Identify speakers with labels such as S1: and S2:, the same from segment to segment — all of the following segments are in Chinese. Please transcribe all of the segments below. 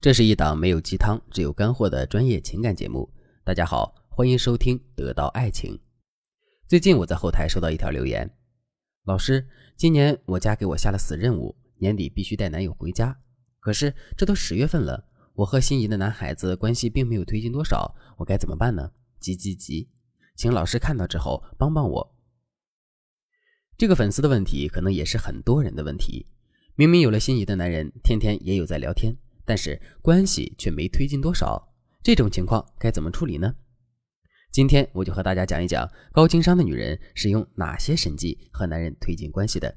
S1: 这是一档没有鸡汤、只有干货的专业情感节目。大家好，欢迎收听《得到爱情》。最近我在后台收到一条留言：“老师，今年我家给我下了死任务，年底必须带男友回家。可是这都十月份了，我和心仪的男孩子关系并没有推进多少，我该怎么办呢？急急急！请老师看到之后帮帮我。”这个粉丝的问题可能也是很多人的问题。明明有了心仪的男人，天天也有在聊天。但是关系却没推进多少，这种情况该怎么处理呢？今天我就和大家讲一讲高情商的女人使用哪些神技和男人推进关系的。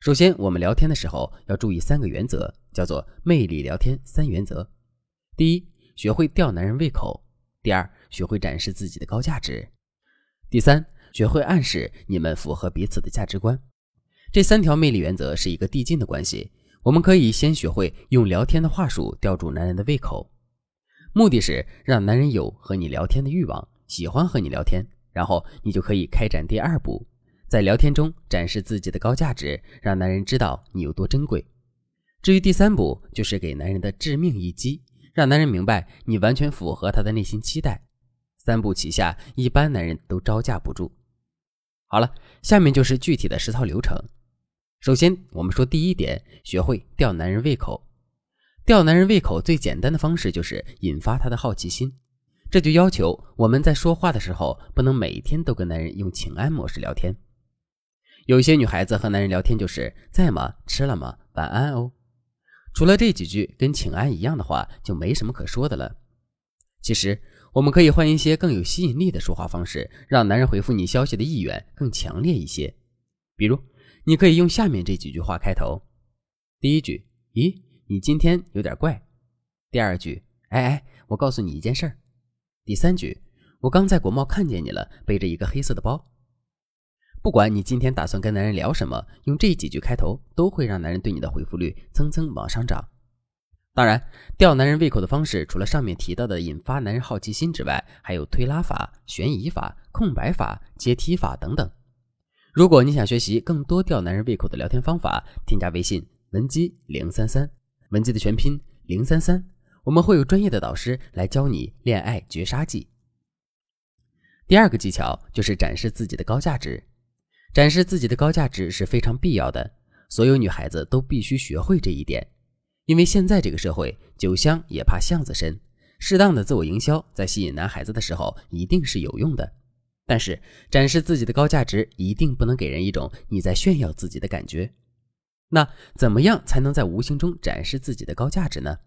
S1: 首先，我们聊天的时候要注意三个原则，叫做魅力聊天三原则。第一，学会吊男人胃口；第二，学会展示自己的高价值；第三，学会暗示你们符合彼此的价值观。这三条魅力原则是一个递进的关系。我们可以先学会用聊天的话术吊住男人的胃口，目的是让男人有和你聊天的欲望，喜欢和你聊天。然后你就可以开展第二步，在聊天中展示自己的高价值，让男人知道你有多珍贵。至于第三步，就是给男人的致命一击，让男人明白你完全符合他的内心期待。三步齐下，一般男人都招架不住。好了，下面就是具体的实操流程。首先，我们说第一点，学会吊男人胃口。吊男人胃口最简单的方式就是引发他的好奇心。这就要求我们在说话的时候，不能每天都跟男人用请安模式聊天。有些女孩子和男人聊天就是在吗？吃了吗？晚安哦。除了这几句跟请安一样的话，就没什么可说的了。其实，我们可以换一些更有吸引力的说话方式，让男人回复你消息的意愿更强烈一些。比如。你可以用下面这几句话开头：第一句，咦，你今天有点怪；第二句，哎哎，我告诉你一件事儿；第三句，我刚在国贸看见你了，背着一个黑色的包。不管你今天打算跟男人聊什么，用这几句开头，都会让男人对你的回复率蹭蹭往上涨。当然，吊男人胃口的方式，除了上面提到的引发男人好奇心之外，还有推拉法、悬疑法、空白法、阶梯法等等。如果你想学习更多吊男人胃口的聊天方法，添加微信文姬零三三，文姬的全拼零三三，我们会有专业的导师来教你恋爱绝杀技。第二个技巧就是展示自己的高价值，展示自己的高价值是非常必要的，所有女孩子都必须学会这一点，因为现在这个社会酒香也怕巷子深，适当的自我营销在吸引男孩子的时候一定是有用的。但是展示自己的高价值一定不能给人一种你在炫耀自己的感觉。那怎么样才能在无形中展示自己的高价值呢？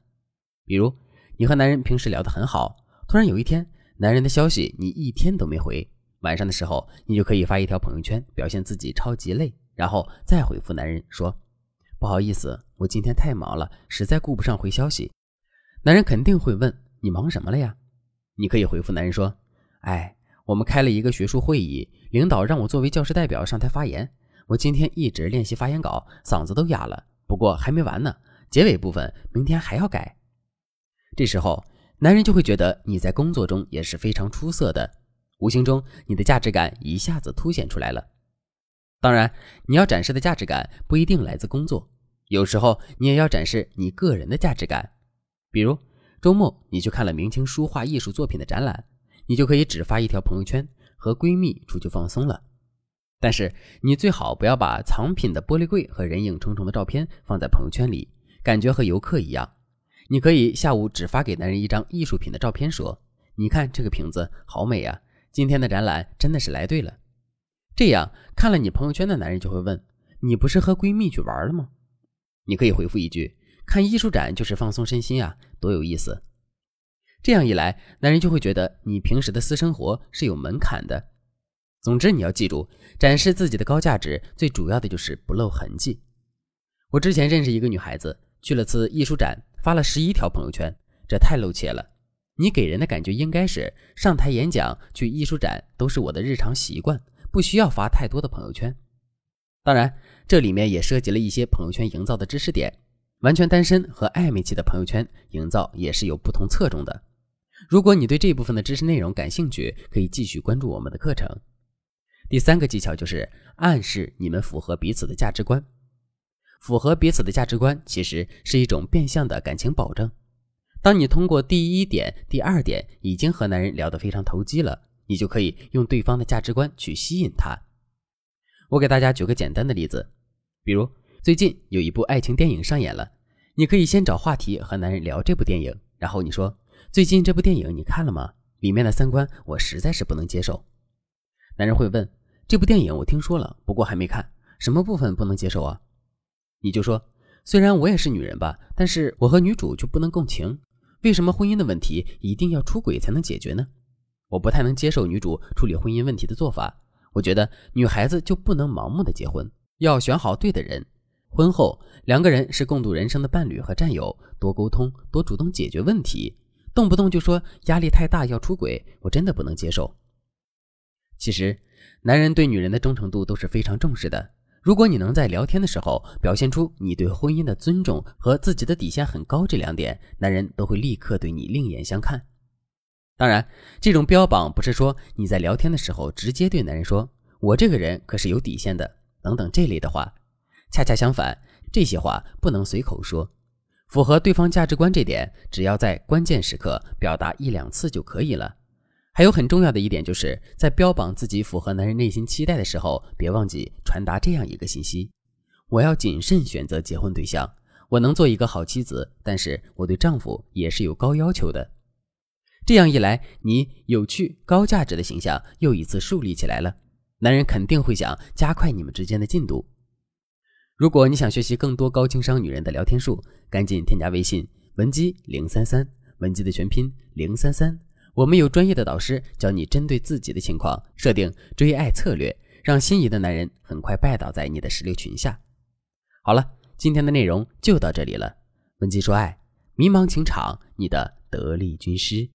S1: 比如你和男人平时聊得很好，突然有一天男人的消息你一天都没回，晚上的时候你就可以发一条朋友圈表现自己超级累，然后再回复男人说不好意思，我今天太忙了，实在顾不上回消息。男人肯定会问你忙什么了呀？你可以回复男人说，哎。我们开了一个学术会议，领导让我作为教师代表上台发言。我今天一直练习发言稿，嗓子都哑了。不过还没完呢，结尾部分明天还要改。这时候，男人就会觉得你在工作中也是非常出色的，无形中你的价值感一下子凸显出来了。当然，你要展示的价值感不一定来自工作，有时候你也要展示你个人的价值感。比如周末你去看了明清书画艺术作品的展览。你就可以只发一条朋友圈，和闺蜜出去放松了。但是你最好不要把藏品的玻璃柜和人影重重的照片放在朋友圈里，感觉和游客一样。你可以下午只发给男人一张艺术品的照片，说：“你看这个瓶子好美呀，今天的展览真的是来对了。”这样看了你朋友圈的男人就会问：“你不是和闺蜜去玩了吗？”你可以回复一句：“看艺术展就是放松身心啊，多有意思。”这样一来，男人就会觉得你平时的私生活是有门槛的。总之，你要记住，展示自己的高价值，最主要的就是不露痕迹。我之前认识一个女孩子，去了次艺术展，发了十一条朋友圈，这太露怯了。你给人的感觉应该是上台演讲、去艺术展都是我的日常习惯，不需要发太多的朋友圈。当然，这里面也涉及了一些朋友圈营造的知识点，完全单身和暧昧期的朋友圈营造也是有不同侧重的。如果你对这部分的知识内容感兴趣，可以继续关注我们的课程。第三个技巧就是暗示你们符合彼此的价值观。符合彼此的价值观，其实是一种变相的感情保证。当你通过第一点、第二点已经和男人聊得非常投机了，你就可以用对方的价值观去吸引他。我给大家举个简单的例子，比如最近有一部爱情电影上演了，你可以先找话题和男人聊这部电影，然后你说：“最近这部电影你看了吗？里面的三观我实在是不能接受。”男人会问：“这部电影我听说了，不过还没看，什么部分不能接受啊？”你就说，虽然我也是女人吧，但是我和女主就不能共情。为什么婚姻的问题一定要出轨才能解决呢？我不太能接受女主处理婚姻问题的做法。我觉得女孩子就不能盲目的结婚，要选好对的人。婚后两个人是共度人生的伴侣和战友，多沟通，多主动解决问题。动不动就说压力太大要出轨，我真的不能接受。其实，男人对女人的忠诚度都是非常重视的。如果你能在聊天的时候表现出你对婚姻的尊重和自己的底线很高这两点，男人都会立刻对你另眼相看。当然，这种标榜不是说你在聊天的时候直接对男人说“我这个人可是有底线的”等等这类的话。恰恰相反，这些话不能随口说，符合对方价值观这点，只要在关键时刻表达一两次就可以了。还有很重要的一点，就是在标榜自己符合男人内心期待的时候，别忘记传达这样一个信息：我要谨慎选择结婚对象，我能做一个好妻子，但是我对丈夫也是有高要求的。这样一来，你有趣、高价值的形象又一次树立起来了，男人肯定会想加快你们之间的进度。如果你想学习更多高情商女人的聊天术，赶紧添加微信文姬零三三，文姬的全拼零三三。我们有专业的导师教你针对自己的情况设定追爱策略，让心仪的男人很快拜倒在你的石榴裙下。好了，今天的内容就到这里了。文姬说爱，迷茫情场，你的得力军师。